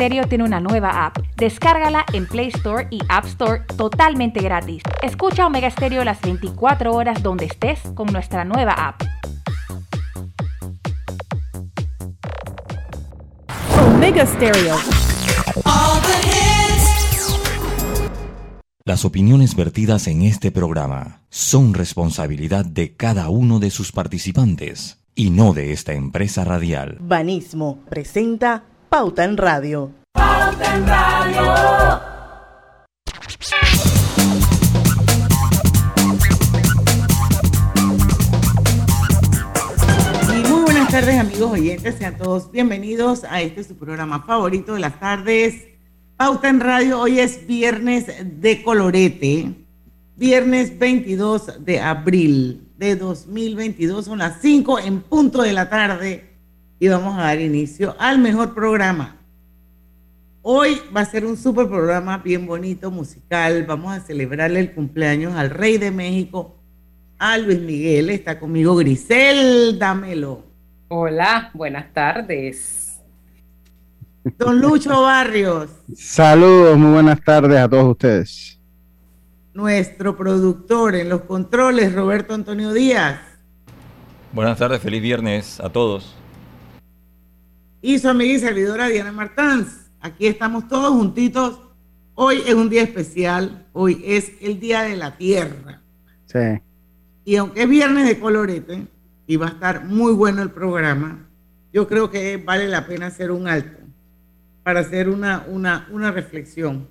Stereo tiene una nueva app. Descárgala en Play Store y App Store totalmente gratis. Escucha Omega Stereo las 24 horas donde estés con nuestra nueva app. Omega Stereo. Las opiniones vertidas en este programa son responsabilidad de cada uno de sus participantes y no de esta empresa radial. Banismo presenta Pauta en Radio. Pauta en Radio. Y muy buenas tardes amigos oyentes, sean todos bienvenidos a este su programa favorito de las tardes, Pauta en Radio. Hoy es viernes de colorete, viernes 22 de abril de 2022, son las 5 en punto de la tarde y vamos a dar inicio al mejor programa. Hoy va a ser un super programa bien bonito, musical. Vamos a celebrarle el cumpleaños al Rey de México, a Luis Miguel. Está conmigo Grisel, dámelo. Hola, buenas tardes. Don Lucho Barrios. Saludos, muy buenas tardes a todos ustedes. Nuestro productor en los controles, Roberto Antonio Díaz. Buenas tardes, feliz viernes a todos. Y su amiga y servidora Diana Martans. Aquí estamos todos juntitos. Hoy es un día especial. Hoy es el Día de la Tierra. Sí. Y aunque es viernes de colorete y va a estar muy bueno el programa, yo creo que vale la pena hacer un alto para hacer una, una, una reflexión.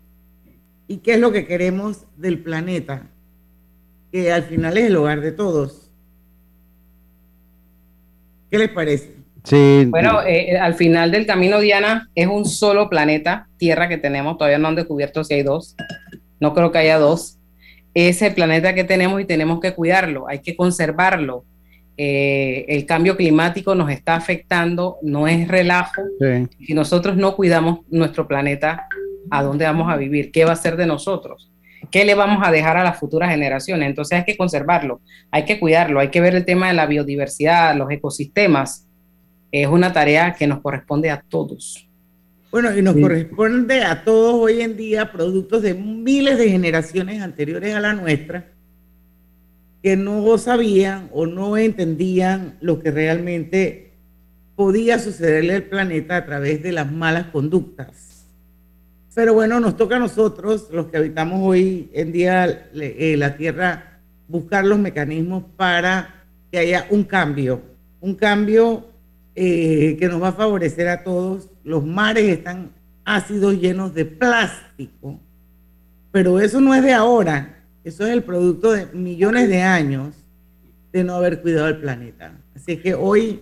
¿Y qué es lo que queremos del planeta? Que al final es el hogar de todos. ¿Qué les parece? Sí. Bueno, eh, al final del camino, Diana, es un solo planeta, Tierra que tenemos, todavía no han descubierto si hay dos, no creo que haya dos. Es el planeta que tenemos y tenemos que cuidarlo, hay que conservarlo. Eh, el cambio climático nos está afectando, no es relajo. Sí. Si nosotros no cuidamos nuestro planeta, ¿a dónde vamos a vivir? ¿Qué va a ser de nosotros? ¿Qué le vamos a dejar a las futuras generaciones? Entonces hay que conservarlo, hay que cuidarlo, hay que ver el tema de la biodiversidad, los ecosistemas. Es una tarea que nos corresponde a todos. Bueno, y nos Sí. corresponde a todos hoy en día productos de miles de generaciones anteriores a la nuestra que no sabían o no entendían lo que realmente podía sucederle al planeta a través de las malas conductas. Pero bueno, nos toca a nosotros, los que habitamos hoy en día eh, la Tierra, buscar los mecanismos para que haya un cambio, un cambio eh, que nos va a favorecer a todos. Los mares están ácidos llenos de plástico, pero eso no es de ahora, eso es el producto de millones de años de no haber cuidado el planeta. Así que hoy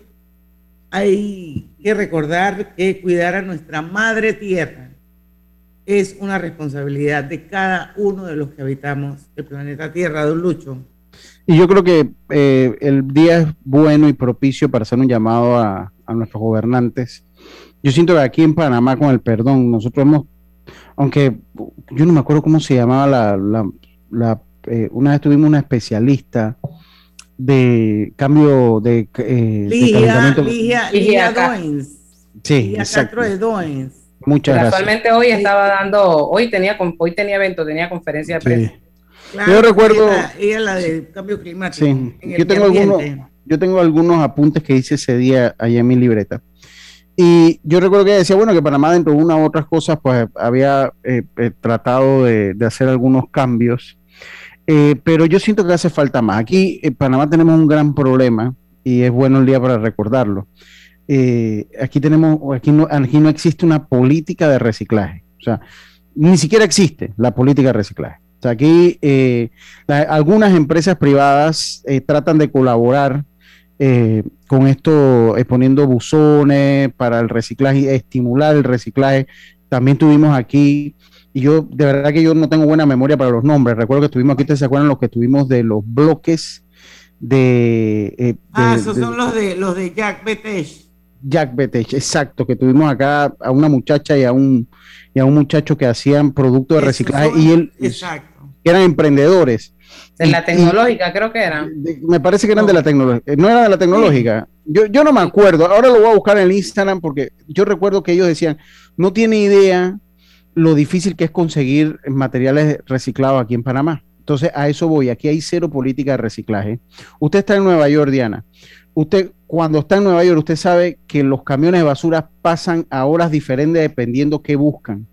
hay que recordar que cuidar a nuestra madre tierra es una responsabilidad de cada uno de los que habitamos el planeta Tierra, don Lucho. Y yo creo que eh, el día es bueno y propicio para hacer un llamado a, a nuestros gobernantes. Yo siento que aquí en Panamá, con el perdón, nosotros hemos, aunque yo no me acuerdo cómo se llamaba la, la, la, eh, una vez tuvimos una especialista de cambio de, eh, de Ligia, calentamiento. Ligia, Ligia Doens. Sí, Ligia exacto. Castro de Doens. Muchas gracias. Casualmente hoy estaba dando, hoy tenía, con- hoy tenía evento, tenía conferencia de prensa. Sí. Claro, Yo recuerdo- Ella, ella es la del cambio climático. Sí, yo tengo, algunos, ambiente. yo tengo algunos apuntes que hice ese día allá en mi libreta. Y yo recuerdo que decía, bueno, que Panamá, dentro de unas u otras cosas, pues había eh, eh, tratado de, de hacer algunos cambios. Eh, pero yo siento que hace falta más. Aquí en Panamá tenemos un gran problema y es bueno el día para recordarlo. Aquí tenemos, aquí no, aquí no existe una política de reciclaje. O sea, ni siquiera existe la política de reciclaje. O sea, aquí eh, la- algunas empresas privadas eh, tratan de colaborar eh, con esto, eh, poniendo buzones para el reciclaje, estimular el reciclaje. También tuvimos aquí, y yo de verdad que yo no tengo buena memoria para los nombres. Recuerdo que estuvimos aquí, ¿ustedes se acuerdan los que tuvimos de los bloques de... eh, Ah, esos de- son los de los de Jack Betech. Jack Betech, exacto, que tuvimos acá a una muchacha y a un, y a un muchacho que hacían productos de reciclaje son- y él Exacto. que eran emprendedores. De la tecnológica, creo que eran. me parece que eran de la tecnológica. No era de la tecnológica. Yo, yo no me acuerdo. Ahora lo voy a buscar en el Instagram porque yo recuerdo que ellos decían, no tiene idea lo difícil que es conseguir materiales reciclados aquí en Panamá. Entonces, a eso voy. Aquí hay cero política de reciclaje. Usted está en Nueva York, Diana. Usted, cuando está en Nueva York, usted sabe que los camiones de basura pasan a horas diferentes dependiendo qué buscan.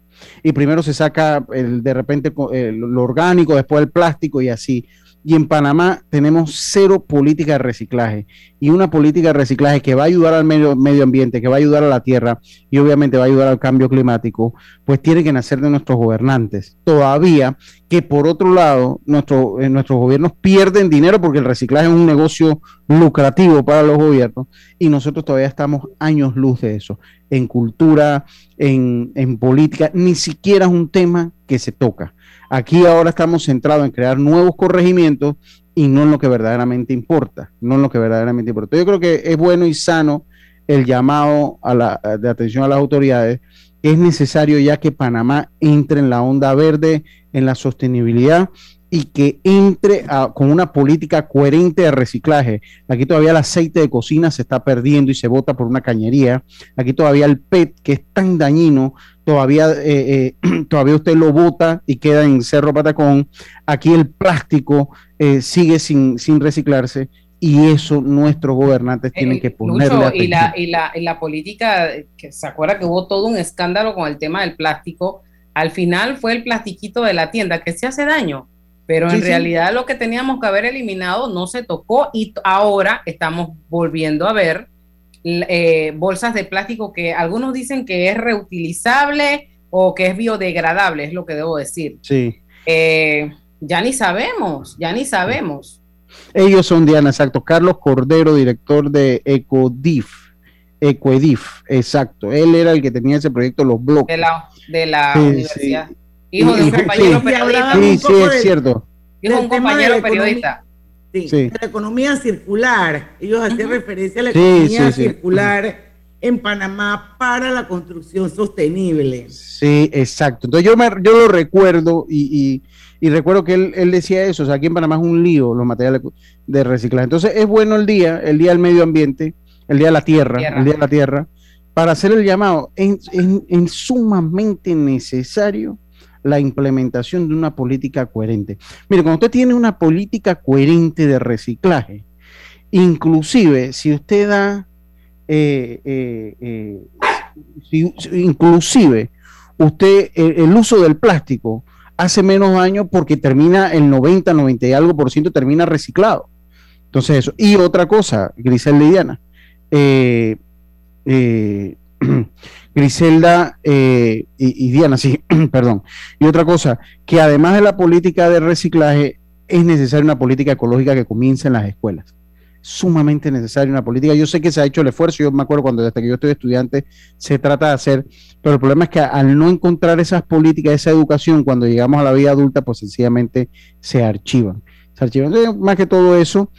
Y primero se saca el, de repente lo orgánico, después el plástico y así. Y en Panamá tenemos cero política de reciclaje y una política de reciclaje que va a ayudar al medio, medio, ambiente, que va a ayudar a la tierra y obviamente va a ayudar al cambio climático, pues tiene que nacer de nuestros gobernantes. Todavía que por otro lado eh, nuestros gobiernos pierden dinero porque el reciclaje es un negocio lucrativo para los gobiernos y nosotros todavía estamos años luz de eso. En cultura, en, en política, ni siquiera es un tema que se toca. Aquí ahora estamos centrados en crear nuevos corregimientos y no en lo que verdaderamente importa, no en lo que verdaderamente importa. Yo creo que es bueno y sano el llamado a la, de atención a las autoridades. Es necesario ya que Panamá entre en la onda verde, en la sostenibilidad y que entre con una política coherente de reciclaje. Aquí todavía el aceite de cocina se está perdiendo y se bota por una cañería. Aquí todavía el PET, que es tan dañino, todavía, eh, eh, todavía usted lo bota y queda en Cerro Patacón. Aquí el plástico eh, sigue sin, sin reciclarse y eso nuestros gobernantes tienen que ponerle y la, y, la, y la política, que se acuerda que hubo todo un escándalo con el tema del plástico, al final fue el plastiquito de la tienda que se hace daño pero en realidad lo que teníamos que haber eliminado no se tocó y ahora estamos volviendo a ver eh, bolsas de plástico que algunos dicen que es reutilizable o que es biodegradable, es lo que debo decir. Sí. Eh, ya ni sabemos, ya ni sabemos. Ellos son Diana, exacto. Carlos Cordero, director de Ecodif. Ecoedif, exacto. Él era el que tenía ese proyecto, los bloques. De la, universidad. Hijo de un compañero periodista. Sí, sí, es cierto. Hijo de un compañero periodista. Sí, la economía circular. Ellos hacían referencia a la economía circular en Panamá para la construcción sostenible. Sí, exacto. Entonces yo, me, yo lo recuerdo y, y, recuerdo que él, él, decía eso, o sea, aquí en Panamá es un lío los materiales de reciclaje. Entonces es bueno el día, el día del medio ambiente, el día de la tierra, el día de la tierra, para hacer el llamado. Es, es sumamente necesario la implementación de una política coherente. Mire, cuando usted tiene una política coherente de reciclaje, inclusive si usted da, eh, eh, eh, inclusive usted, el uso del plástico hace menos daño porque termina el 90, 90 y algo por ciento termina reciclado. Entonces eso. Y otra cosa, Grisel Lidiana, eh, Griselda eh, y, Diana, sí, perdón. Y otra cosa, que además de la política de reciclaje, es necesaria una política ecológica que comience en las escuelas. Sumamente necesaria una política. Yo sé que se ha hecho el esfuerzo, yo me acuerdo cuando desde que yo estoy estudiante se trata de hacer, pero el problema es que al no encontrar esas políticas, esa educación, cuando llegamos a la vida adulta, pues sencillamente se archivan. Se archivan. Entonces, más que todo eso,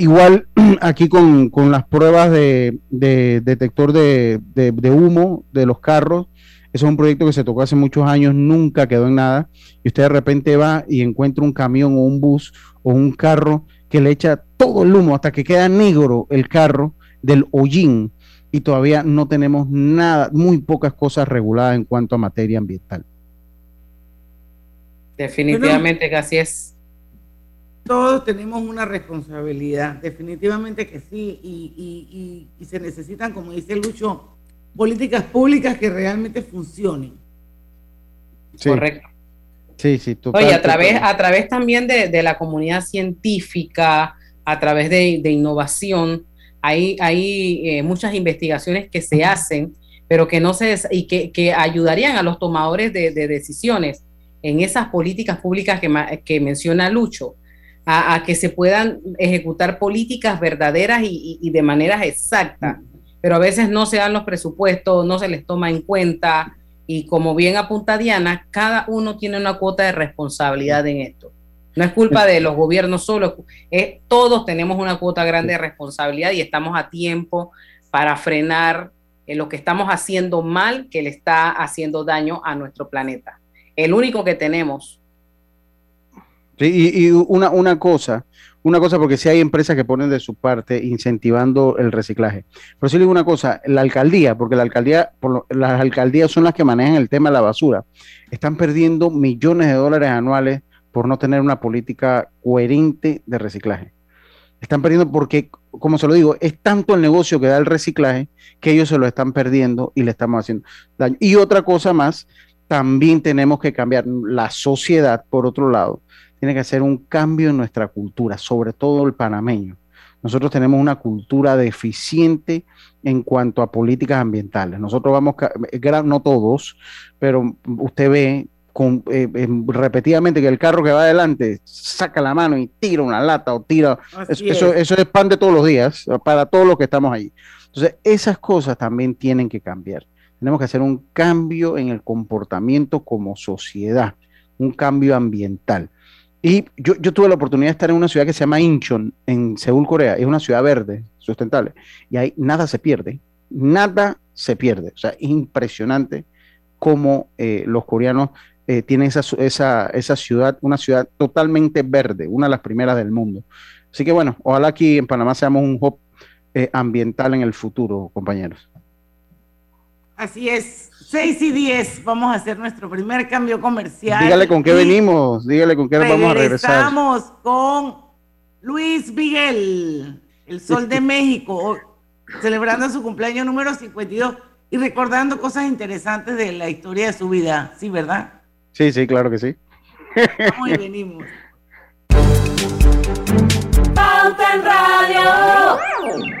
Igual aquí con, las pruebas de, detector de, humo de los carros, eso es un proyecto que se tocó hace muchos años, nunca quedó en nada, y usted de repente va y encuentra un camión o un bus o un carro que le echa todo el humo hasta que queda negro el carro del hollín y todavía no tenemos nada, muy pocas cosas reguladas en cuanto a materia ambiental. Definitivamente que así es todos tenemos una responsabilidad, definitivamente que sí, y, se necesitan, como dice Lucho, políticas públicas que realmente funcionen. Correcto. Sí, sí, Oye, a través, a través también de, la comunidad científica, a través de, innovación, hay, hay eh, muchas investigaciones que se hacen, pero que no se y que, ayudarían a los tomadores de, decisiones en esas políticas públicas que, que menciona Lucho a, que se puedan ejecutar políticas verdaderas y, de manera exacta, pero a veces no se dan los presupuestos, no se les toma en cuenta y como bien apunta Diana, cada uno tiene una cuota de responsabilidad en esto. No es culpa de los gobiernos solo, es, todos tenemos una cuota grande de responsabilidad y estamos a tiempo para frenar en lo que estamos haciendo mal que le está haciendo daño a nuestro planeta. El único que tenemos y, y una, una cosa, una cosa, porque si hay empresas que ponen de su parte incentivando el reciclaje. Pero sí le digo una cosa, la alcaldía, porque la alcaldía, las alcaldías son las que manejan el tema de la basura, están perdiendo millones de dólares anuales por no tener una política coherente de reciclaje. Están perdiendo porque, como se lo digo, es tanto el negocio que da el reciclaje que ellos se lo están perdiendo y le estamos haciendo daño. Y otra cosa más, también tenemos que cambiar la sociedad, por otro lado, tiene que hacer un cambio en nuestra cultura, sobre todo el panameño. Nosotros tenemos una cultura deficiente en cuanto a políticas ambientales. Nosotros vamos, no todos, pero usted ve con, eh, repetidamente que el carro que va adelante saca la mano y tira una lata o tira. Eso, eso, es pan de todos los días para todos los que estamos ahí. Entonces, esas cosas también tienen que cambiar. Tenemos que hacer un cambio en el comportamiento como sociedad, un cambio ambiental. Y yo, yo, tuve la oportunidad de estar en una ciudad que se llama Incheon, en Seúl, Corea. Es una ciudad verde, sustentable. Y ahí nada se pierde. Nada se pierde. O sea, impresionante cómo eh, los coreanos eh, tienen esa, esa, esa, ciudad, una ciudad totalmente verde, una de las primeras del mundo. Así que bueno, ojalá aquí en Panamá seamos un hub eh, ambiental en el futuro, compañeros. Así es. 6 y 10, vamos a hacer nuestro primer cambio comercial. Dígale con qué venimos, dígale con qué vamos a regresar. Estamos con Luis Miguel, el Sol de México, celebrando su cumpleaños número 52 y recordando cosas interesantes de la historia de su vida, ¿sí, verdad? Sí, sí, claro que sí. Vamos y venimos. Pauta en Radio.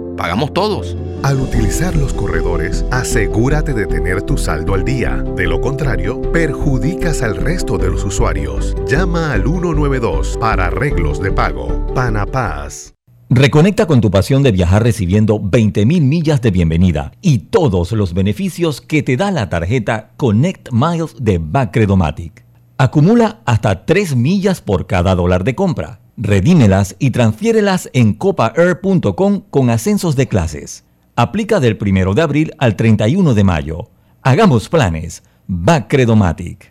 pagamos todos. Al utilizar los corredores, asegúrate de tener tu saldo al día. De lo contrario, perjudicas al resto de los usuarios. Llama al 192 para arreglos de pago. Panapaz. Reconecta con tu pasión de viajar recibiendo 20.000 millas de bienvenida y todos los beneficios que te da la tarjeta Connect Miles de Bacredomatic. Acumula hasta 3 millas por cada dólar de compra. Redímelas y transfiérelas en copaair.com con ascensos de clases. Aplica del 1 de abril al 31 de mayo. Hagamos planes. Bacredomatic.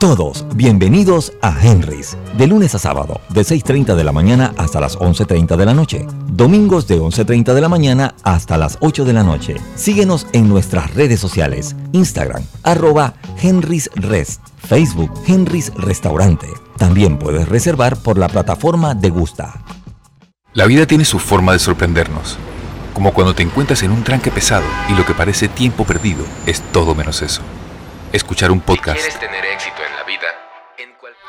Todos bienvenidos a Henry's, de lunes a sábado, de 6.30 de la mañana hasta las 11.30 de la noche. Domingos de 11.30 de la mañana hasta las 8 de la noche. Síguenos en nuestras redes sociales, Instagram, arroba Henry's Rest, Facebook Henry's Restaurante. También puedes reservar por la plataforma de Gusta. La vida tiene su forma de sorprendernos, como cuando te encuentras en un tranque pesado y lo que parece tiempo perdido es todo menos eso. Escuchar un podcast. tener éxito en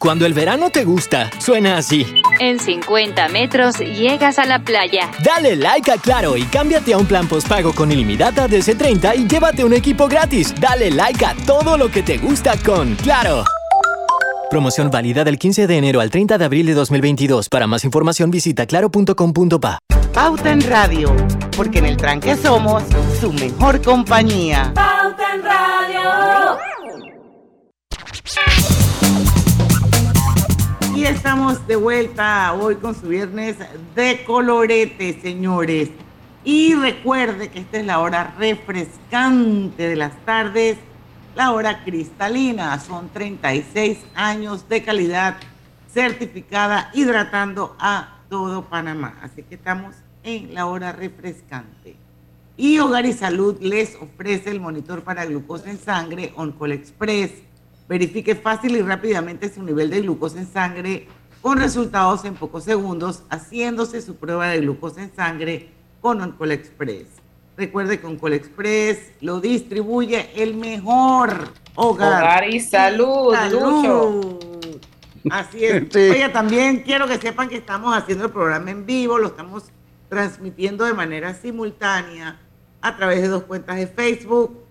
Cuando el verano te gusta, suena así. En 50 metros llegas a la playa. Dale like a Claro y cámbiate a un plan postpago con ilimitada de C30 y llévate un equipo gratis. Dale like a todo lo que te gusta con Claro. Promoción válida del 15 de enero al 30 de abril de 2022. Para más información visita claro.com.pa. Pauta en Radio, porque en el tranque somos su mejor compañía. Pauta en Radio. Y estamos de vuelta hoy con su viernes de colorete, señores. Y recuerde que esta es la hora refrescante de las tardes, la hora cristalina. Son 36 años de calidad certificada hidratando a todo Panamá. Así que estamos en la hora refrescante. Y Hogar y Salud les ofrece el monitor para glucosa en sangre Oncol Express. Verifique fácil y rápidamente su nivel de glucosa en sangre con resultados en pocos segundos, haciéndose su prueba de glucosa en sangre con Oncol Express. Recuerde que Oncol Express lo distribuye el mejor hogar. Hogar y salud, Salud. Así es. Sí. Oye, también quiero que sepan que estamos haciendo el programa en vivo, lo estamos transmitiendo de manera simultánea a través de dos cuentas de Facebook.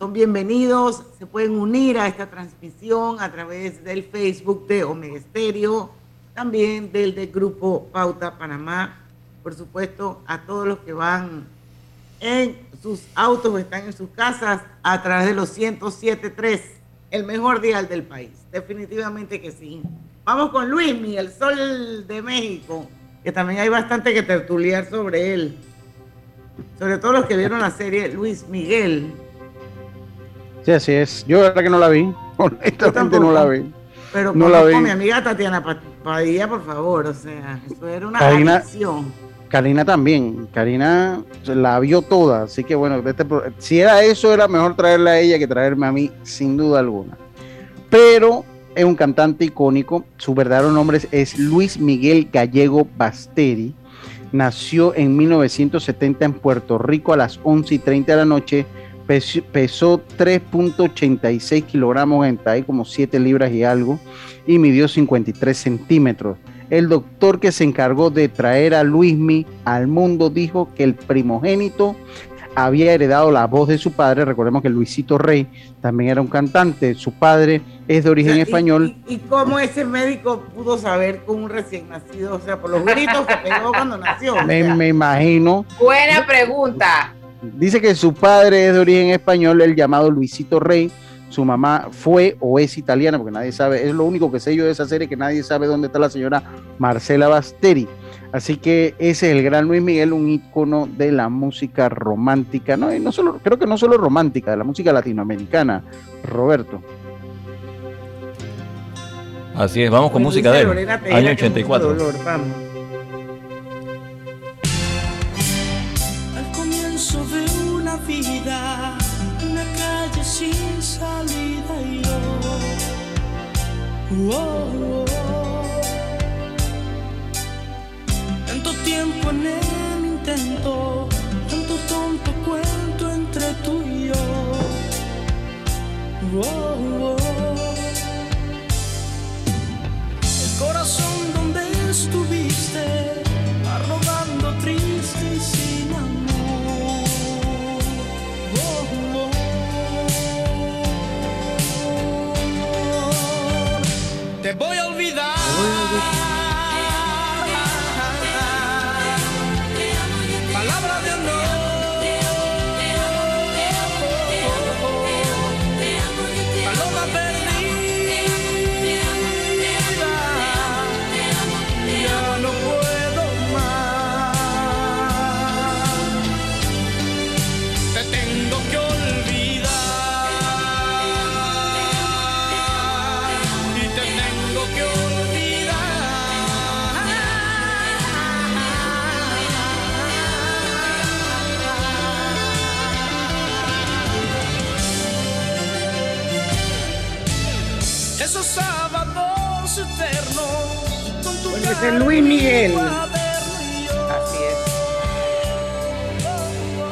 Son bienvenidos, se pueden unir a esta transmisión a través del Facebook de Omega Estéreo, también del de Grupo Pauta Panamá, por supuesto, a todos los que van en sus autos o están en sus casas a través de los 107.3, el mejor dial del país, definitivamente que sí. Vamos con Luismi, el sol de México, que también hay bastante que tertuliar sobre él, sobre todo los que vieron la serie Luis Miguel. Sí, así es. Yo la verdad que no la vi. Honestamente no la vi. Pero No la vi. mi amiga Tatiana Pa- Padilla, por favor, o sea, eso era una Karina- adicción. Karina también. Karina la vio toda. Así que bueno, este si era eso, era mejor traerla a ella que traerme a mí, sin duda alguna. Pero es un cantante icónico. Su verdadero nombre es- es Luis Miguel Gallego Basteri. Nació en 1970 en Puerto Rico a las 11 y 30 de la noche. Pesó, pesó 3.86 kilogramos, en ahí como 7 libras y algo, y midió 53 centímetros. El doctor que se encargó de traer a Luismi al mundo dijo que el primogénito había heredado la voz de su padre. Recordemos que Luisito Rey también era un cantante. Su padre es de origen Y- español. ¿Y, y cómo ese médico pudo saber con un recién nacido? O sea, por los gritos que pegó cuando nació. o Me, sea. me imagino. Buena pregunta. Dice que su padre es de origen español, el llamado Luisito Rey. Su mamá fue o es italiana, porque nadie sabe, es lo único que sé yo de esa serie, que nadie sabe dónde está la señora Marcela Basteri. Así que ese es el gran Luis Miguel, un ícono de la música romántica, no, y no solo, creo que no solo romántica, de la música latinoamericana, Roberto. Así es, vamos con música de él. Año que mucho 84. dolor, vamos. Tanto tiempo en el intento, tanto tonto cuento entre tú y yo. Te voy a es Luis Miguel. Así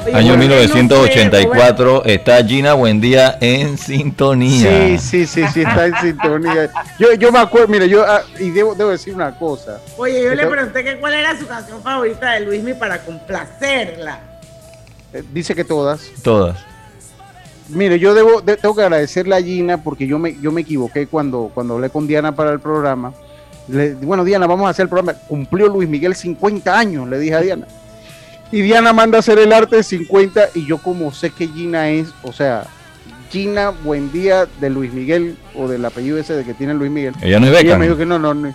es. Año ¿por qué no sé, 1984 está Gina Buendía en sintonía. Sí, sí, sí, sí, está en sintonía. Yo, yo me acuerdo, mire, yo, ah, y debo, debo decir una cosa. Oye, yo le pregunté que cuál era su canción favorita de Luismi para complacerla. Eh, Dice que todas. Todas. Mire, yo debo, de- tengo que agradecerle a Gina porque yo me, yo me equivoqué cuando, cuando hablé con Diana para el programa. Le- bueno, Diana, vamos a hacer el programa. Cumplió Luis Miguel 50 años, le dije a Diana. Y Diana manda a hacer el arte de 50 y yo como sé que Gina es, o sea, Gina Buen Día de Luis Miguel o del apellido ese de que tiene Luis Miguel. Ella no es Ella Beckham. me dijo que no, no, no.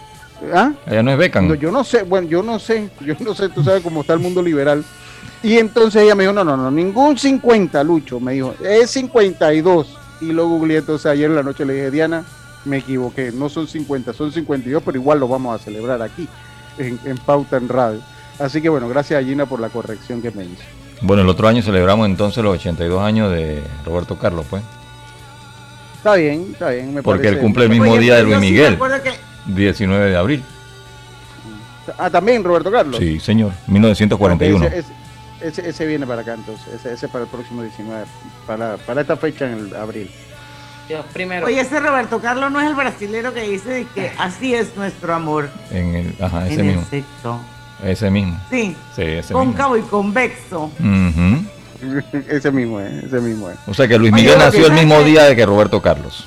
¿Ah? Ella no es Beckham. No, yo no sé, bueno, yo no sé, yo no sé, tú sabes cómo está el mundo liberal. Y entonces ella me dijo, no, no, no, ningún 50, Lucho, me dijo, es 52. Y lo googleé, entonces ayer en la noche le dije, Diana, me equivoqué, no son 50, son 52, pero igual lo vamos a celebrar aquí, en, en Pauta en Radio. Así que bueno, gracias a Gina por la corrección que me hizo. Bueno, el otro año celebramos entonces los 82 años de Roberto Carlos, pues. Está bien, está bien, me Porque él parece- cumple el mismo Oye, día de Luis sí Miguel, que 19 de abril. Ah, también Roberto Carlos. Sí, señor, 1941. Ok, ese, ese- ese- ese viene para acá entonces, ese, ese para el próximo 19, para, para esta fecha en el abril. Dios primero. Oye, ese Roberto Carlos no es el brasilero que dice de que así es nuestro amor En el, ajá, ese en mismo. el sexo. Ese mismo. Sí, Sí, ese mismo. cóncavo y convexo. Ese mismo es, ese mismo es. O sea que Luis Miguel nació el mismo día de que Roberto Carlos.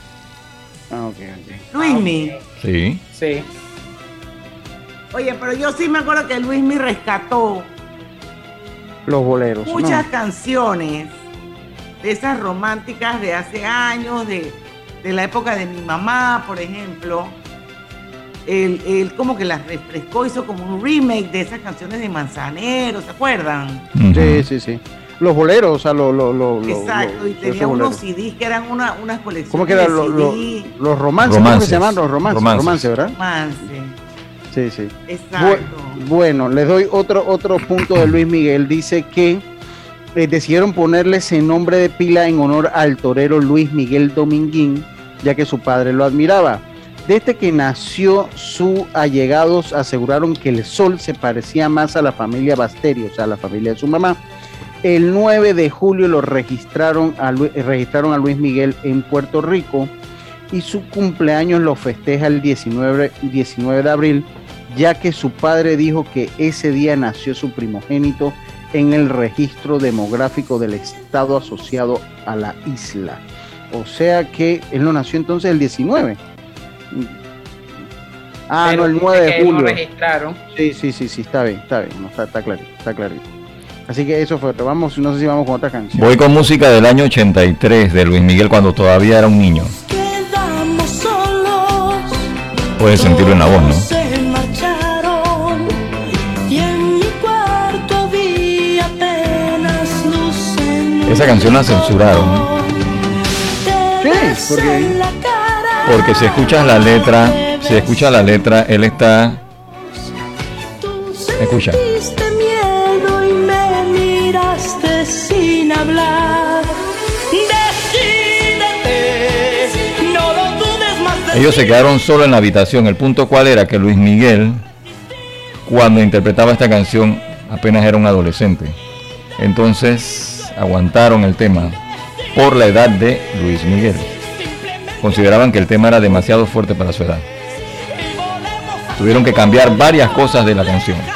Ah, ok, ok. Luismi. Sí. Sí. Oye, pero yo sí me acuerdo que Luismi rescató Los boleros. ¿no? muchas canciones de esas románticas de hace años, de, de la época de mi mamá, por ejemplo. Él, él como que las refrescó, hizo como un remake de esas canciones de Manzanero, ¿se acuerdan? Sí, sí, sí. Los boleros, o sea, los. Los- Exacto, y tenía unos. CDs que eran una, unas colecciones ¿Cómo que eran los, romances? ¿Cómo que se llaman los romances? Romances. Romances, ¿verdad? Romance, Sí, sí. exacto. Bu- bueno, les doy otro, otro punto de Luis Miguel. Dice que eh, decidieron ponerle ese nombre de pila en honor al torero Luis Miguel Dominguín, ya que su padre lo admiraba. Desde que nació, sus allegados aseguraron que el sol se parecía más a la familia Basteri, o sea, a la familia de su mamá. El 9 de julio lo registraron a, registraron a Luis Miguel en Puerto Rico y su cumpleaños lo festeja el 19, 19 de abril, ya que su padre dijo que ese día nació su primogénito, en el registro demográfico del estado asociado a la isla. O sea que él no nació entonces el 19. Ah, Pero no, el dice 9 de julio. registraron. Sí, sí, sí, sí, está bien, está bien, no, está, está clarito, está clarito. Así que eso fue otro. Vamos, no sé si vamos con otra canción. Voy con música del año 83 de Luis Miguel cuando todavía era un niño. Puedes sentirlo en la voz, ¿no? Esa canción la censuraron. Sí, porque Porque si escuchas la letra, si escuchas la letra, él está. Escucha. Sentiste miedo y me miraste sin hablar. Decídete, no lo dudes más de Ellos se quedaron solo en la habitación. El punto cuál era que Luis Miguel, cuando interpretaba esta canción, apenas era un adolescente. Entonces aguantaron el tema por la edad de Luis Miguel. Consideraban que el tema era demasiado fuerte para su edad. Tuvieron que cambiar varias cosas de la canción.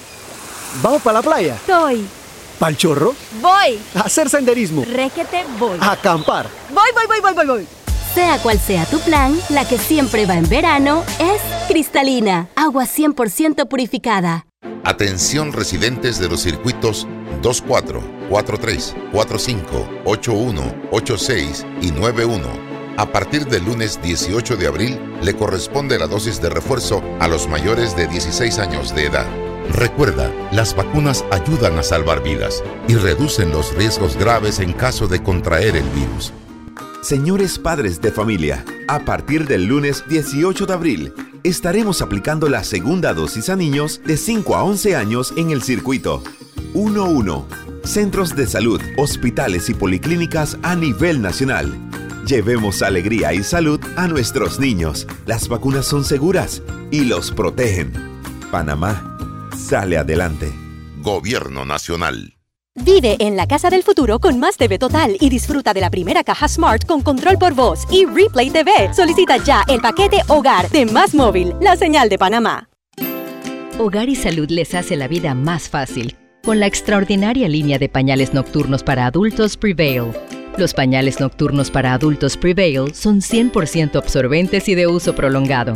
¿Vamos para la playa? Soy. ¿Pal chorro? Voy. ¿A hacer senderismo? Requete voy. ¿A acampar? Voy, voy, voy, voy, voy, voy. Sea cual sea tu plan, la que siempre va en verano es cristalina, agua 100% purificada. Atención residentes de los circuitos 24, 43, 45, 81, 86 y 91. A partir del lunes 18 de abril le corresponde la dosis de refuerzo a los mayores de 16 años de edad. Recuerda, las vacunas ayudan a salvar vidas y reducen los riesgos graves en caso de contraer el virus. Señores padres de familia, a partir del lunes 18 de abril estaremos aplicando la segunda dosis a niños de 5 a 11 años en el circuito 1-1. Centros de salud, hospitales y policlínicas a nivel nacional. Llevemos alegría y salud a nuestros niños. Las vacunas son seguras y los protegen. Panamá sale adelante. Gobierno Nacional. Vive en la casa del futuro con más TV Total y disfruta de la primera caja Smart con control por voz y Replay TV. Solicita ya el paquete Hogar de Más Móvil, la señal de Panamá. Hogar y Salud les hace la vida más fácil con la extraordinaria línea de pañales nocturnos para adultos Prevail. Los pañales nocturnos para adultos Prevail son 100% absorbentes y de uso prolongado.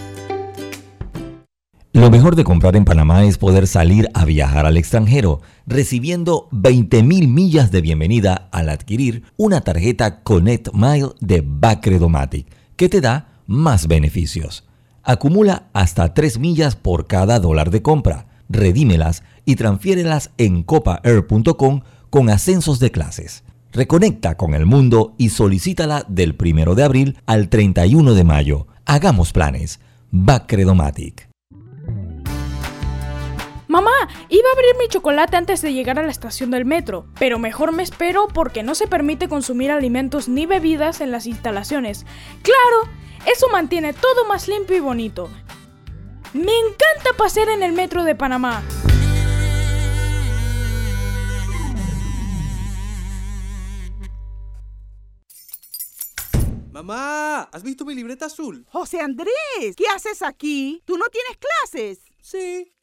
Lo mejor de comprar en Panamá es poder salir a viajar al extranjero, recibiendo 20.000 millas de bienvenida al adquirir una tarjeta Connect Mile de Bacredomatic, que te da más beneficios. Acumula hasta 3 millas por cada dólar de compra, redímelas y transfiérelas en copaair.com con ascensos de clases. Reconecta con el mundo y solicítala del 1 de abril al 31 de mayo. Hagamos planes. Bacredomatic. Mamá, iba a abrir mi chocolate antes de llegar a la estación del metro, pero mejor me espero porque no se permite consumir alimentos ni bebidas en las instalaciones. Claro, eso mantiene todo más limpio y bonito. Me encanta pasear en el metro de Panamá. Mamá, ¿has visto mi libreta azul? José Andrés, ¿qué haces aquí? ¿Tú no tienes clases? Sí,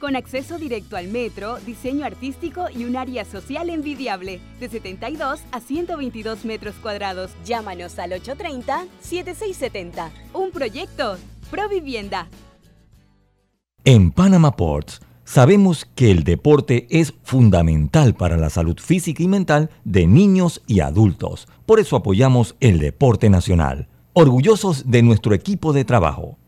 con acceso directo al metro, diseño artístico y un área social envidiable, de 72 a 122 metros cuadrados. Llámanos al 830-7670. Un proyecto, Provivienda. En Panama Ports sabemos que el deporte es fundamental para la salud física y mental de niños y adultos. Por eso apoyamos el deporte nacional. Orgullosos de nuestro equipo de trabajo,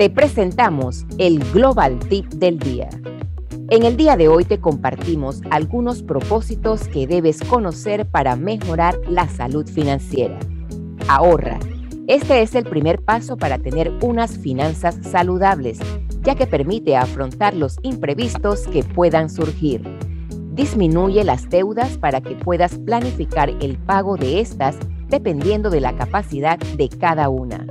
Te presentamos el Global Tip del Día. En el día de hoy te compartimos algunos propósitos que debes conocer para mejorar la salud financiera. Ahorra. Este es el primer paso para tener unas finanzas saludables, ya que permite afrontar los imprevistos que puedan surgir. Disminuye las deudas para que puedas planificar el pago de estas dependiendo de la capacidad de cada una.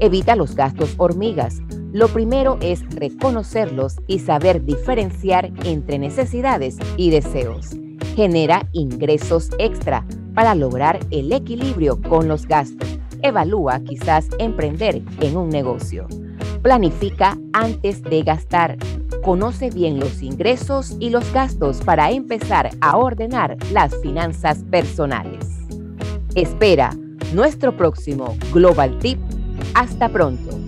Evita los gastos hormigas. Lo primero es reconocerlos y saber diferenciar entre necesidades y deseos. Genera ingresos extra para lograr el equilibrio con los gastos. Evalúa quizás emprender en un negocio. Planifica antes de gastar. Conoce bien los ingresos y los gastos para empezar a ordenar las finanzas personales. Espera nuestro próximo Global Tip. Hasta pronto.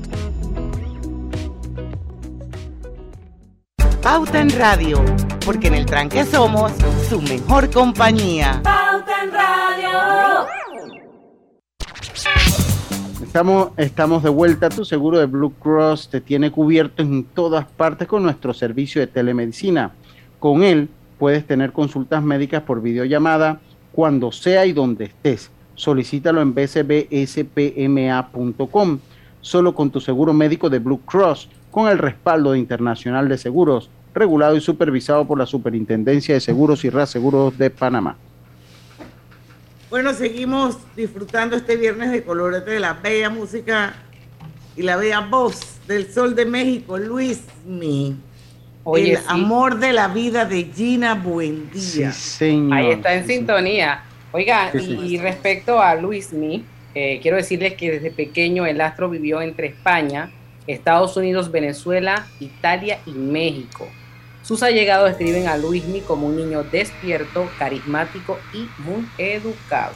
Pauta en Radio, porque en el tranque somos su mejor compañía. Pauta en Radio. Estamos, estamos de vuelta. Tu seguro de Blue Cross te tiene cubierto en todas partes con nuestro servicio de telemedicina. Con él puedes tener consultas médicas por videollamada cuando sea y donde estés. Solicítalo en bcbspma.com. Solo con tu seguro médico de Blue Cross, con el respaldo de Internacional de Seguros, regulado y supervisado por la Superintendencia de Seguros y Reaseguros de Panamá. Bueno, seguimos disfrutando este viernes de colorete de la bella música y la bella voz del sol de México, Luis Mi. Oye, el sí. amor de la vida de Gina Buendía. Ahí está en sintonía. Oiga, Sí, y, sí. y respecto a Luismi, eh, quiero decirles que desde pequeño el astro vivió entre España, Estados Unidos, Venezuela, Italia y México. Sus allegados describen a Luismi como un niño despierto, carismático y muy educado.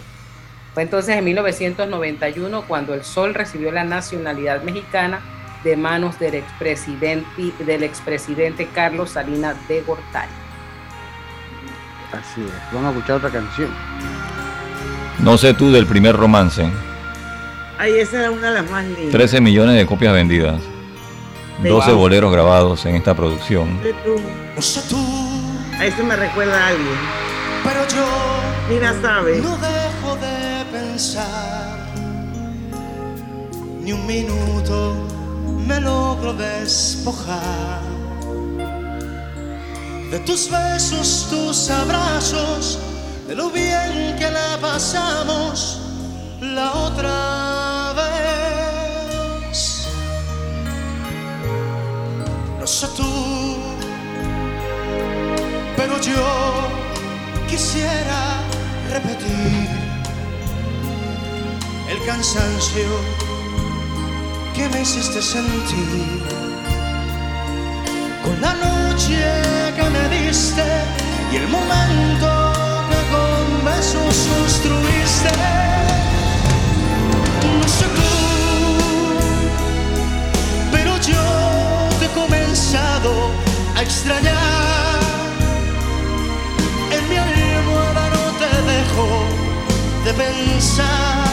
Fue entonces en 1991 cuando el Sol recibió la nacionalidad mexicana de manos del expresidente, del expresidente Carlos Salinas de Gortari. Así es. Vamos a escuchar otra canción. No sé tú del primer romance. Ay, esa era una de las más lindas. 13 millones de copias vendidas. 12 Wow. boleros grabados en esta producción. De tú. A eso me recuerda a alguien. Pero yo Mira, sabe. no dejo de pensar. Ni un minuto me logro despojar. De tus besos, tus abrazos, de lo bien que la pasamos la otra vez. No sé tú, pero yo quisiera repetir el cansancio que me hiciste sentir con la noche que me diste y el momento besos construiste. No sé tú, pero yo te he comenzado a extrañar en mi almohada pensar.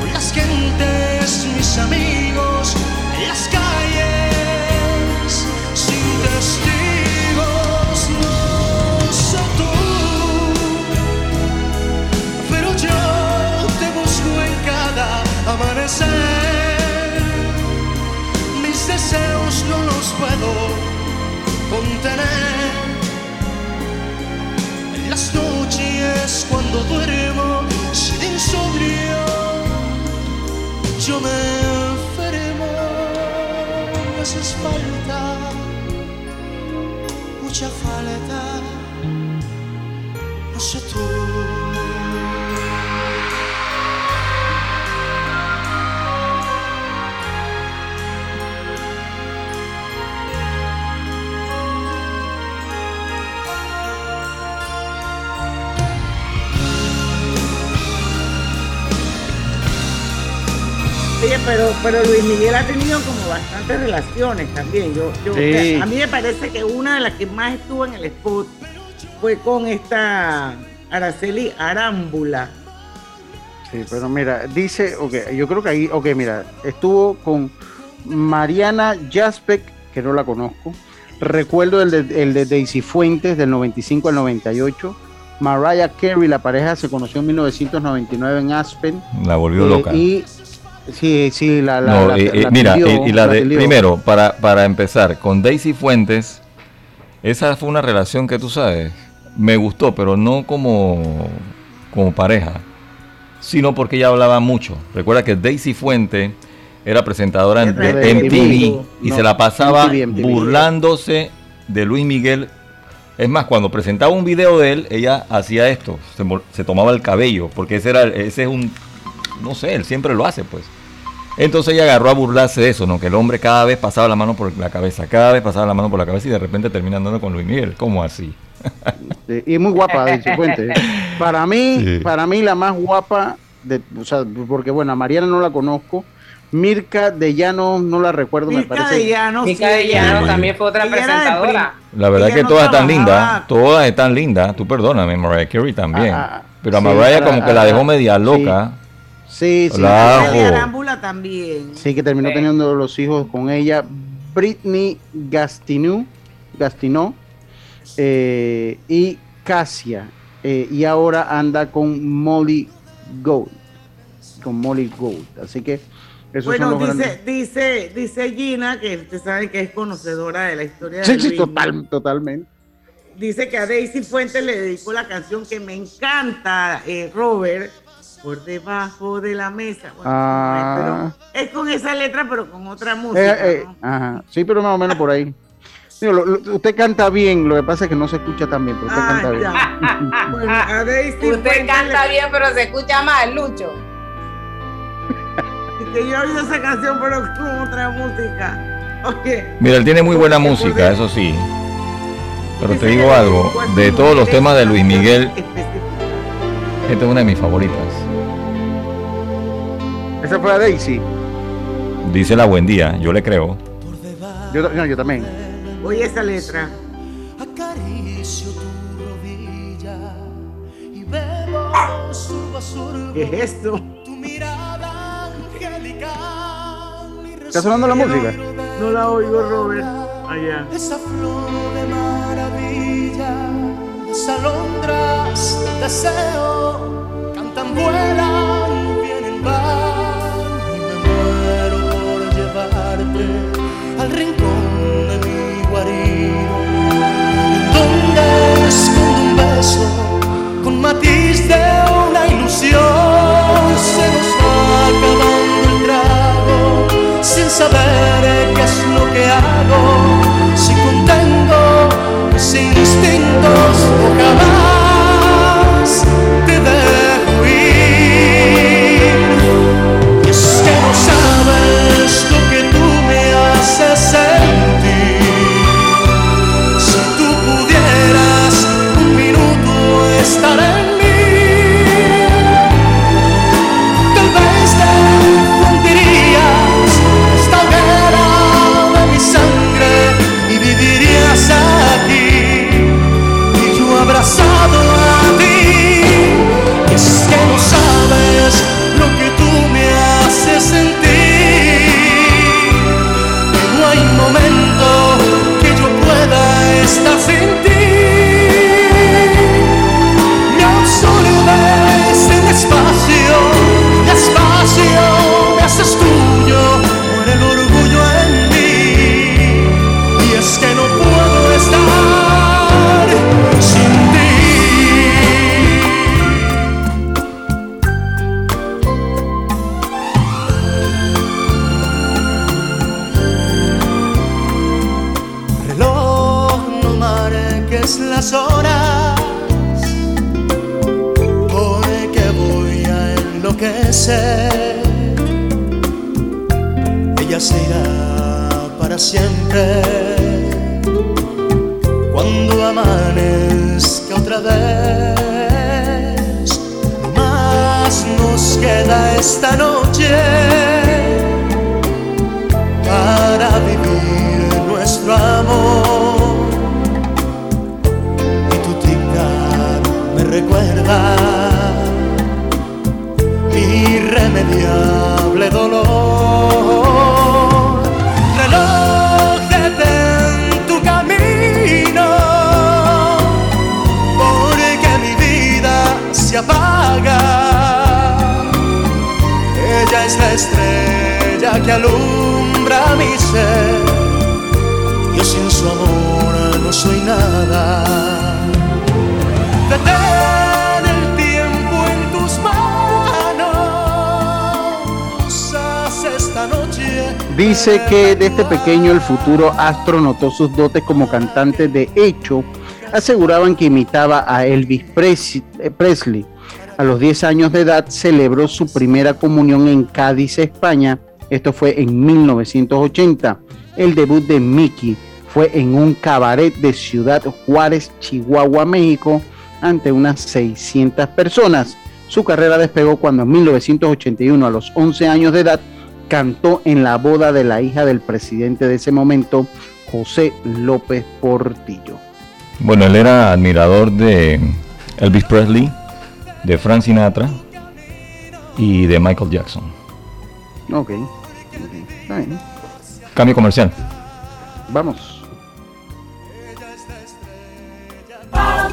Con las gentes, mis amigos, en las calles, sin testigos, amanecer. Mis deseos no los puedo contener. En las noches cuando duermo sin insomnio, yo me enfermo. Me haces falta, mucha falta. No sé tú. Pero, pero Luis Miguel ha tenido como bastantes relaciones también. Yo, yo, Sí. A mí me parece que una de las que más estuvo en el spot fue con esta Araceli Arámbula. Sí, pero mira, dice, ok, yo creo que ahí, ok, mira, estuvo con Mariana Jaspek, que no la conozco. Recuerdo el de, el de Daisy Fuentes del 95 al 98. Mariah Carey, la pareja se conoció en 1999 en Aspen. La volvió Eh, loca. Y sí, sí, la, la, No, la- eh, eh, la mira, tilió, y, y la de tilió. primero, para, para empezar, con Daisy Fuentes, esa fue una relación que tú sabes, me gustó, pero no como, como pareja, sino porque ella hablaba mucho. Recuerda que Daisy Fuentes era presentadora de MTV y no, se la pasaba MTV, MTV. burlándose de Luis Miguel. Es más, cuando presentaba un video de él, ella hacía esto, se tomaba el cabello, porque ese era, ese es un, no sé, él siempre lo hace, pues. Entonces ella agarró a burlarse de eso, ¿no? Que el hombre cada vez pasaba la mano por la cabeza, cada vez pasaba la mano por la cabeza y de repente termina andando con Luis Miguel. ¿Cómo así? Sí, y muy guapa, Daisy Fuentes. Para mí, Sí. para mí la más guapa, de, o sea, porque bueno, a Mariana no la conozco. Mirka de Llano no la recuerdo, me Mirka parece. de Llano, Mica sí, de Llano Sí. también fue otra presentadora. La verdad Ella que no todas están lindas, todas están lindas. Tú perdóname, Mariah Carey también. Ah, ah, Pero a sí, Mariah como que la dejó media sí. loca. Sí, sí. La. Arámbula también. Sí, que terminó Sí. teniendo los hijos con ella. Britney Gastineau, Gastineau eh, y Cassia. eh, y ahora anda con Molly Gold. Con Molly Gold. Así que esos Bueno, dice, grandes- dice, dice Gina, que usted sabe que es conocedora de la historia de Sí, sí, Luis total, totalmente. Dice que a Daisy Fuentes le dedicó la canción que me encanta, eh, Robert, por debajo de la mesa. Bueno, Ah. es, pero es con esa letra, pero con otra música. Eh, eh, ¿no? ajá. Sí, pero más o menos por ahí. Digo, lo- lo- usted canta bien, lo que pasa es que no se escucha tan bien, pero usted Ah, canta bien. ya. Bueno, a Daisy Usted canta bien, pero se escucha mal, Lucho. que yo he oído esa canción, pero con otra música. Mira, él tiene muy buena música, eso sí. Pero te digo algo, de todos los temas de Luis Miguel, esta es una de mis favoritas. Esa fue a Daisy. Dice la buen día, yo le creo. Yo, no, yo también. Oye esa letra. Acaricio tu rodilla y bebo surbo a surbo ¿Qué es esto? tu mirada angelical. ¿Está sonando la música? No la oigo, Robert. Allá. Esa flor de maravilla, las alondras deseo, cantan, vuelan, matiz de una ilusión, se nos va acabando el trago sin saber qué es lo que hago, si contengo mis instintos o nada. Detén el tiempo en tus manos. Haz esta noche. Dice que de este pequeño el futuro astro notó sus dotes como cantante. De hecho, aseguraban que imitaba a Elvis Pres- eh, Presley. A los 10 años de edad celebró su primera comunión en Cádiz, España. Esto fue en 1980. El debut de Mickey fue en un cabaret de Ciudad Juárez, Chihuahua, México, ante unas 600 personas. Su carrera despegó cuando en 1981, a los 11 años de edad, cantó en la boda de la hija del presidente de ese momento, José López Portillo. Bueno, él era admirador de Elvis Presley, de Frank Sinatra y de Michael Jackson. Ok. ok, está bien. Cambio comercial. Vamos.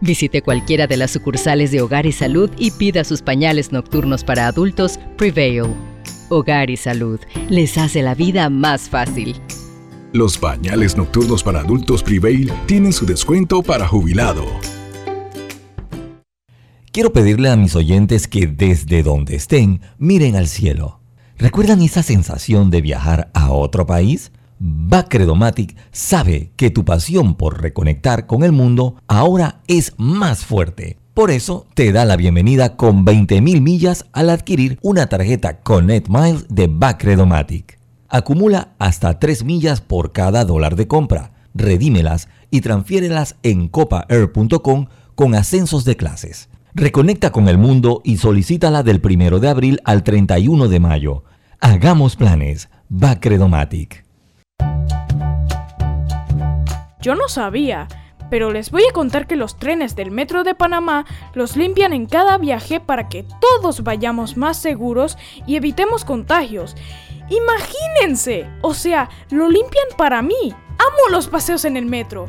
Visite cualquiera de las sucursales de Hogar y Salud y pida sus pañales nocturnos para adultos Prevail. Hogar y Salud les hace la vida más fácil. Los pañales nocturnos para adultos Prevail tienen su descuento para jubilado. Quiero pedirle a mis oyentes que desde donde estén miren al cielo. ¿Recuerdan esa sensación de viajar a otro país? Bacredomatic sabe que tu pasión por reconectar con el mundo ahora es más fuerte. Por eso te da la bienvenida con 20.000 millas al adquirir una tarjeta Connect Miles de Bacredomatic. Acumula hasta 3 millas por cada dólar de compra. Redímelas y transfiérelas en copaair.com con ascensos de clases. Reconecta con el mundo y solicítala del 1 de abril al 31 de mayo. Hagamos planes. Bacredomatic. Yo no sabía, pero les voy a contar que los trenes del Metro de Panamá los limpian en cada viaje para que todos vayamos más seguros y evitemos contagios. Imagínense, o sea, lo limpian para mí. Amo los paseos en el metro.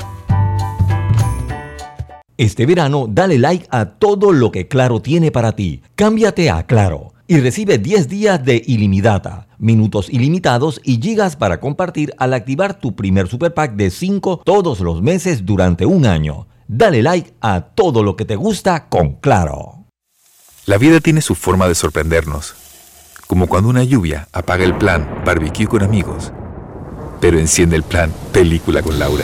Este verano dale like a todo lo que Claro tiene para ti. Cámbiate a Claro y recibe 10 días de ilimitada, minutos ilimitados y gigas para compartir al activar tu primer super pack de 5 todos los meses durante un año. Dale like a todo lo que te gusta con Claro. La vida tiene su forma de sorprendernos, como cuando una lluvia apaga el plan barbecue con amigos, pero enciende el plan película con Laura.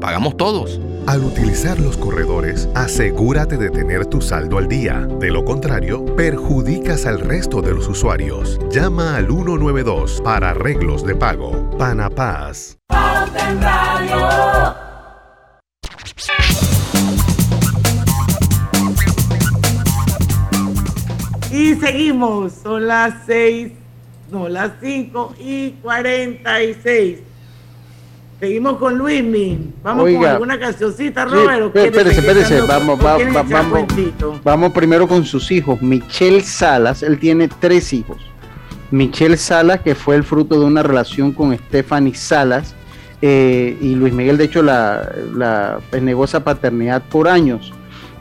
pagamos todos. Al utilizar los corredores, asegúrate de tener tu saldo al día. De lo contrario, perjudicas al resto de los usuarios. Llama al 192 para arreglos de pago. Panapaz. Y seguimos, son las 6, no, las 5 y 46. Seguimos con Luismi. Vamos con alguna cancioncita, Robert. ¿o espé- quieres espérese, espérese, vamos, va- va- vamos, vamos primero con sus hijos. Michelle Salas, él tiene tres hijos. Michelle Salas, que fue el fruto de una relación con Stephanie Salas, eh, y Luis Miguel, de hecho, la, la pues, negó esa paternidad por años.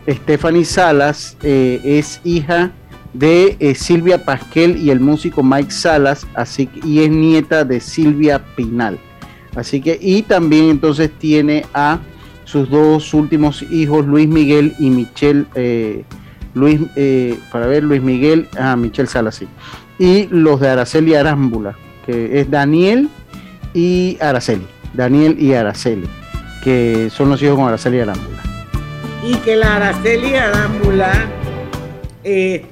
Stephanie Salas eh, es hija de eh, Silvia Pasquel y el músico Mike Salas, así y es nieta de Silvia Pinal. Así que, y también entonces tiene a sus dos últimos hijos, Luis Miguel y Michelle, eh, Luis, eh, para ver, Luis Miguel, ah, Michelle Salas. Y los de Araceli Arámbula, que es Daniel y Araceli. Daniel y Araceli, que son los hijos con Araceli Arámbula. Y que la Araceli Arámbula eh,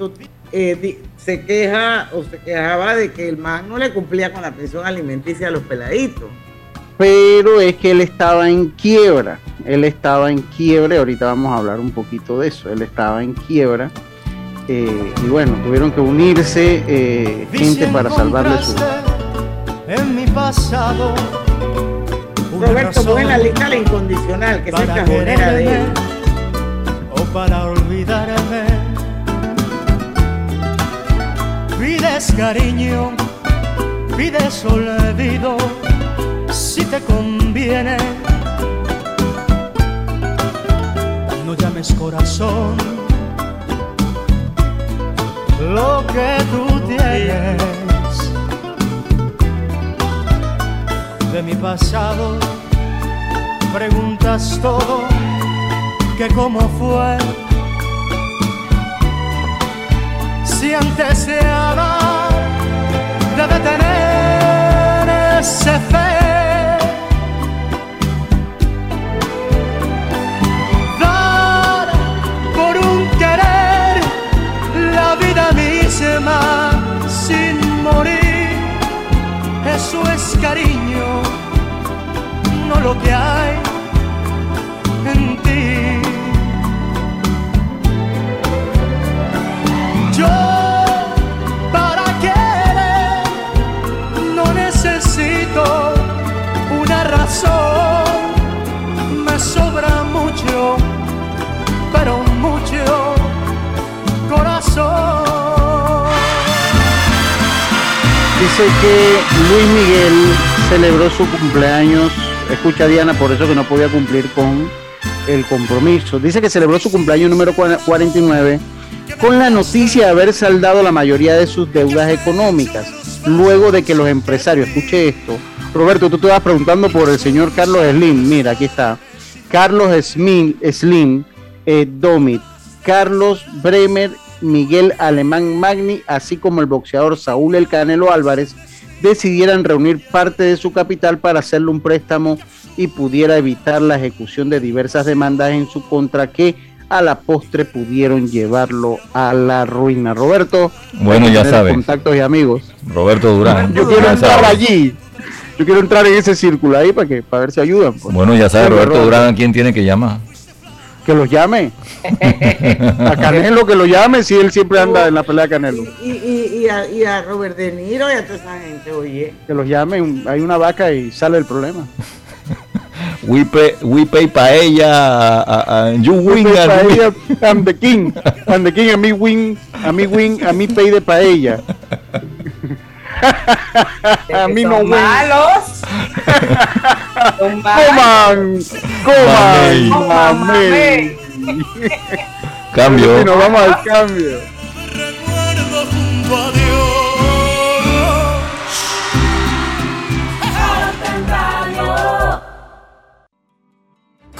se queja o se quejaba de que el man no le cumplía con la pensión alimenticia a los peladitos. Pero es que él estaba en quiebra. Él estaba en quiebra. y Ahorita vamos a hablar un poquito de eso. Él estaba en quiebra. eh, y bueno, tuvieron que unirse eh, gente para salvarle su. en mi pasado. Roberto, pon en la lista la incondicional, que es para cajonera de él. quererme o para olvidarme. Pides cariño, pides olvido, conviene. No llames corazón lo que tú tienes de mi pasado. Preguntas todo, que cómo fue. Si antes de amar debe tener ese fe. Sin morir. Eso es cariño, no lo que hay en ti. Yo para querer no necesito una razón, Dice que Luis Miguel celebró su cumpleaños. Escucha Diana, por eso que no podía cumplir con el compromiso. Dice que celebró su cumpleaños número cua- 49 con la noticia de haber saldado la mayoría de sus deudas económicas. luego de que los empresarios, escuche esto, Roberto, tú te vas preguntando por el señor Carlos Slim, mira, aquí está, Carlos Slim, Slim eh, Carlos Bremer, Miguel Alemán Magni, así como el boxeador Saúl El Canelo Álvarez, decidieran reunir parte de su capital para hacerle un préstamo y pudiera evitar la ejecución de diversas demandas en su contra que a la postre pudieron llevarlo a la ruina. Roberto, bueno, ya sabes. Contactos y amigos. Roberto Durán. Yo quiero entrar allí. Yo quiero entrar en ese círculo ahí para que para ver si ayudan. Pues. Bueno, ya sabes, Roberto Durán, ¿a quién tiene que llamar? Que los llame. a Canelo que lo llame si él siempre anda en la pelea de Canelo. Y, y, y, a, y, a, Robert De Niro y a toda esa gente, oye. Que los llame, hay una vaca y sale el problema. we pay, we pay paella, uh, uh, you win. Paella, I'm the king. I'm the king, a mí win, a mí win, a mí pay de paella. a mí no malos. Son malos. Coman, coman. Cambio. Nos vamos al cambio.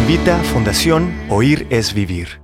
Invita Fundación Oír es Vivir.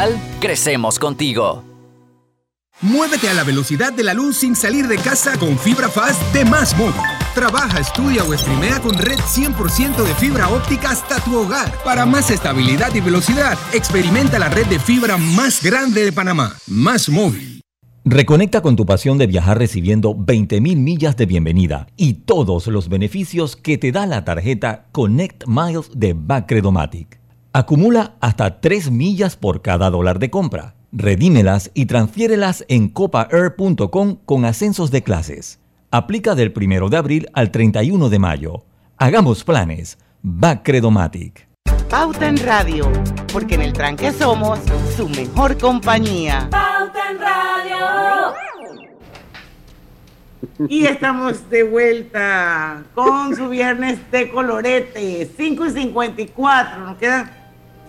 crecemos contigo. Muévete a la velocidad de la luz sin salir de casa con fibra fast de Más Móvil. Trabaja, estudia o streamea con red 100% de fibra óptica hasta tu hogar. Para más estabilidad y velocidad, experimenta la red de fibra más grande de Panamá. Más Móvil. Reconecta con tu pasión de viajar recibiendo 20.000 millas de bienvenida y todos los beneficios que te da la tarjeta Connect Miles de Bacredomatic. Acumula hasta 3 millas por cada dólar de compra. Redímelas y transfiérelas en copaair.com con ascensos de clases. Aplica del 1 de abril al 31 de mayo. Hagamos planes. Bacredomatic. Pauta en Radio, porque en el tranque somos su mejor compañía. Pauta en Radio. Y estamos de vuelta con su viernes de colorete, 5 y 54, nos quedan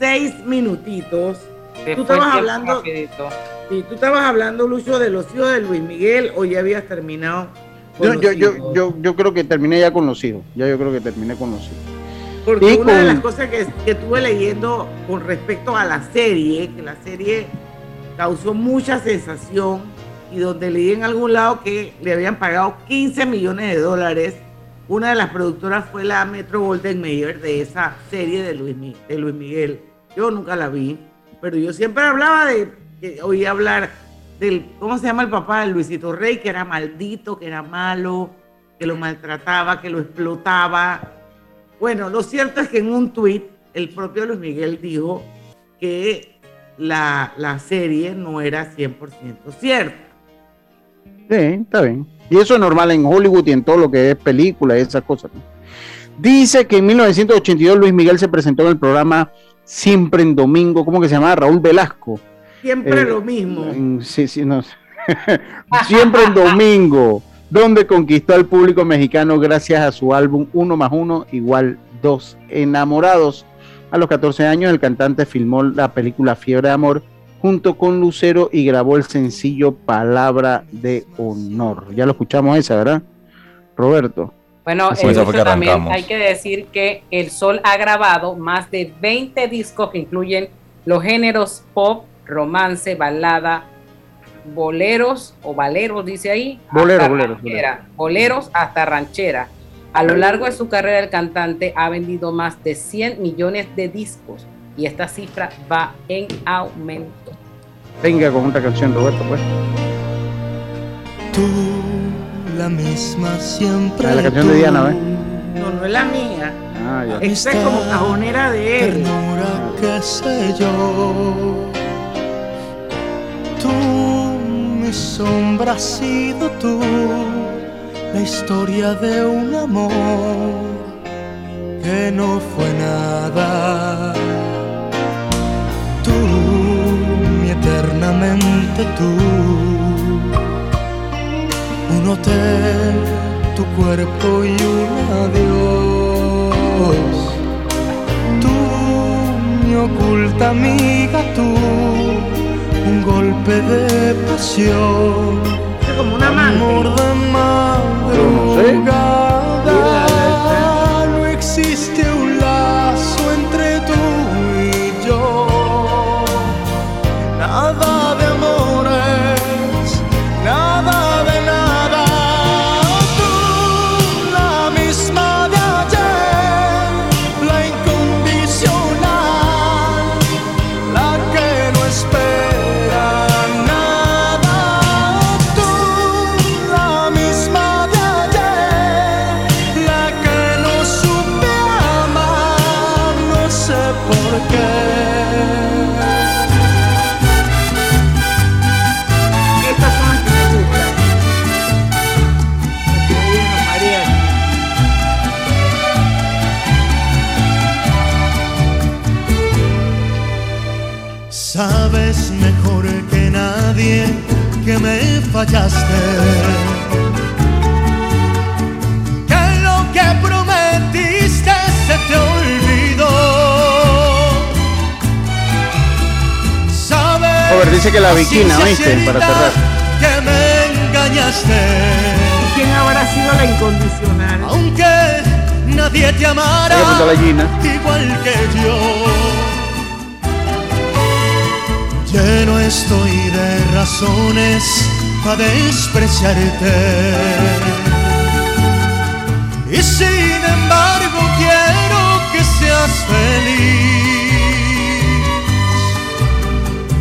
6 minutitos. Se tú estabas hablando, rapidito. sí, tú estabas hablando, Lucho, de los hijos de Luis Miguel o ya habías terminado. con Yo, los yo, yo, hijos? yo, yo creo que terminé ya con los hijos. Ya yo creo que terminé con los hijos. Porque Y una de con- las cosas que, que estuve leyendo con respecto a la serie, que la serie causó mucha sensación y donde leí en algún lado que le habían pagado 15 millones de dólares. Una de las productoras fue la Metro Golden Mayer de esa serie de Luis, de Luis Miguel. Yo nunca la vi, pero yo siempre hablaba de, que oí hablar del, ¿cómo se llama el papá de Luisito Rey? Que era maldito, que era malo, que lo maltrataba, que lo explotaba. Bueno, lo cierto es que en un tuit el propio Luis Miguel dijo que la, la serie no era 100% cierta. Sí, está bien. Y eso es normal en Hollywood y en todo lo que es película y esas cosas. Dice que en 1982 Luis Miguel se presentó en el programa Siempre en Domingo, ¿cómo que se llamaba? Raúl Velasco. Siempre Eh, lo mismo. en- sí, sí, no. Siempre en Domingo, donde conquistó al público mexicano gracias a su álbum Uno más Uno igual Dos Enamorados. A los 14 años el cantante filmó la película Fiebre de Amor junto con Lucero y grabó el sencillo Palabra de Honor. Ya lo escuchamos esa, ¿verdad? Roberto. Bueno, Así es. Esa fue Lucho, que también hay que decir que El Sol ha grabado más de 20 discos que incluyen los géneros pop, romance, balada, boleros o baleros, dice ahí. Bolero, bolero, ranchera, Boleros hasta ranchera. A lo largo de su carrera, el cantante ha vendido más de 100 millones de discos y esta cifra va en aumento. Venga con otra canción, Roberto, pues. Tú, la misma siempre. La, la canción de tú. Diana, ¿ves? No, no es la mía. Ah, ya. Esta es como cajonera de él. Ternura, qué sé yo. Tú, mi sombra has sido tú. La historia de un amor que no fue nada. Tú, mi eternamente tú. Un hotel, tu cuerpo y un adiós. Tú, mi oculta amiga, tú. Un golpe de pasión. como un amor de madrugada. Mejor que nadie que me fallaste. Que lo que prometiste se te olvidó. Sabes Robert dice que la a viquina, ciencia ¿oíste? Para cerrar. Que me engañaste. ¿Quién habrá sido la incondicional? Aunque nadie te amara igual que yo. Lleno estoy de razones para despreciarte. Y sin embargo quiero que seas feliz.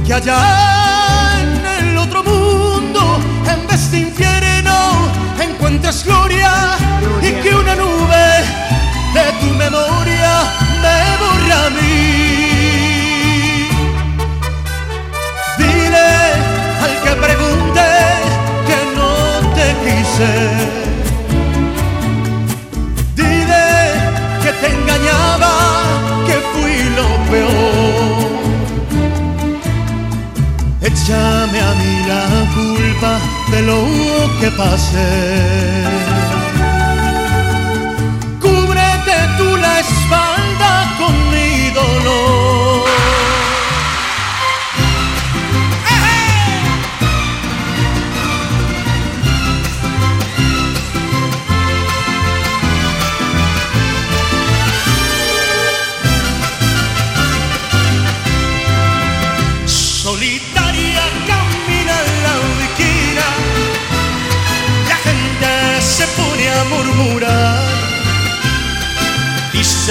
Que allá en el otro mundo, en vez de infierno, encuentres gloria y que una nube de tu memoria me borra a mí. Al que pregunte que no te quise. Dile que te engañaba, que fui lo peor. Échame a mí la culpa de lo que pase. Cúbrete tú la espalda con mi dolor.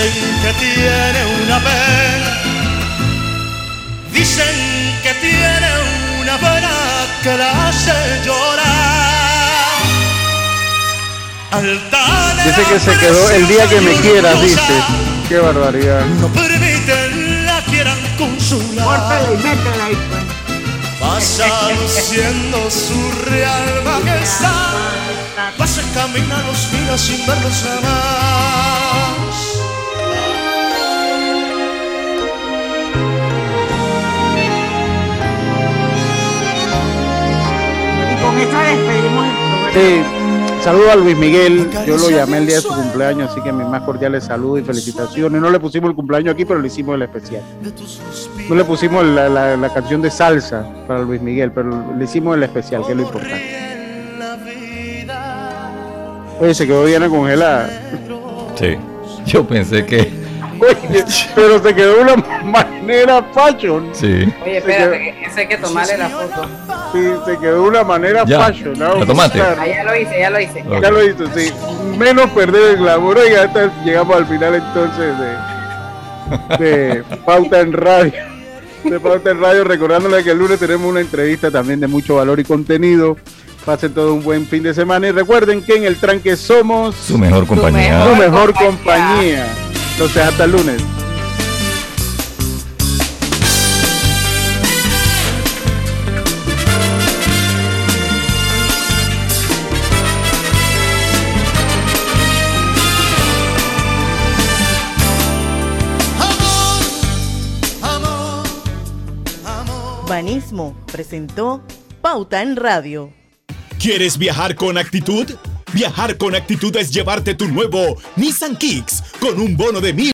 Dicen que tiene una pena, dicen que tiene una pena que la hace llorar. Dice que se quedó el día que me quieras, dice. Qué barbaridad. no permiten la quieran consolar. Córtala y métela ahí, pues. Pasa luciendo su real majestad. Pasa camina los mira sin verlos jamás. Con esa despedimos el programa. Sí, saludo a Luis Miguel. Yo lo llamé el día de su cumpleaños, así que mis más cordiales saludos y felicitaciones. No le pusimos el cumpleaños aquí, pero le hicimos el especial. No le pusimos la, la- la canción de salsa para Luis Miguel, pero le hicimos el especial, que es lo importante. Oye, se quedó Diana congelada. Sí. Yo pensé que. Oye, pero se quedó de una manera fashion. Sí. Oye, espérate, que ese hay que tomarle la foto. Sí, se quedó de una manera Ya, fashion. ¿no? ¿la tomaste? Ah, ya lo hice, ya lo hice. Ya lo sí. Menos perder el glamour. Oiga, hasta llegamos al final entonces de, de Pauta en Radio. De Pauta en Radio, recordándole que el lunes tenemos una entrevista también de mucho valor y contenido. Pasen todo un buen fin de semana y recuerden que en el tranque somos Su mejor compañía. su mejor compañía. Entonces, hasta el lunes. Banismo presentó Pauta en Radio. ¿Quieres viajar con actitud? Viajar con actitud es llevarte tu nuevo Nissan Kicks con un bono de mil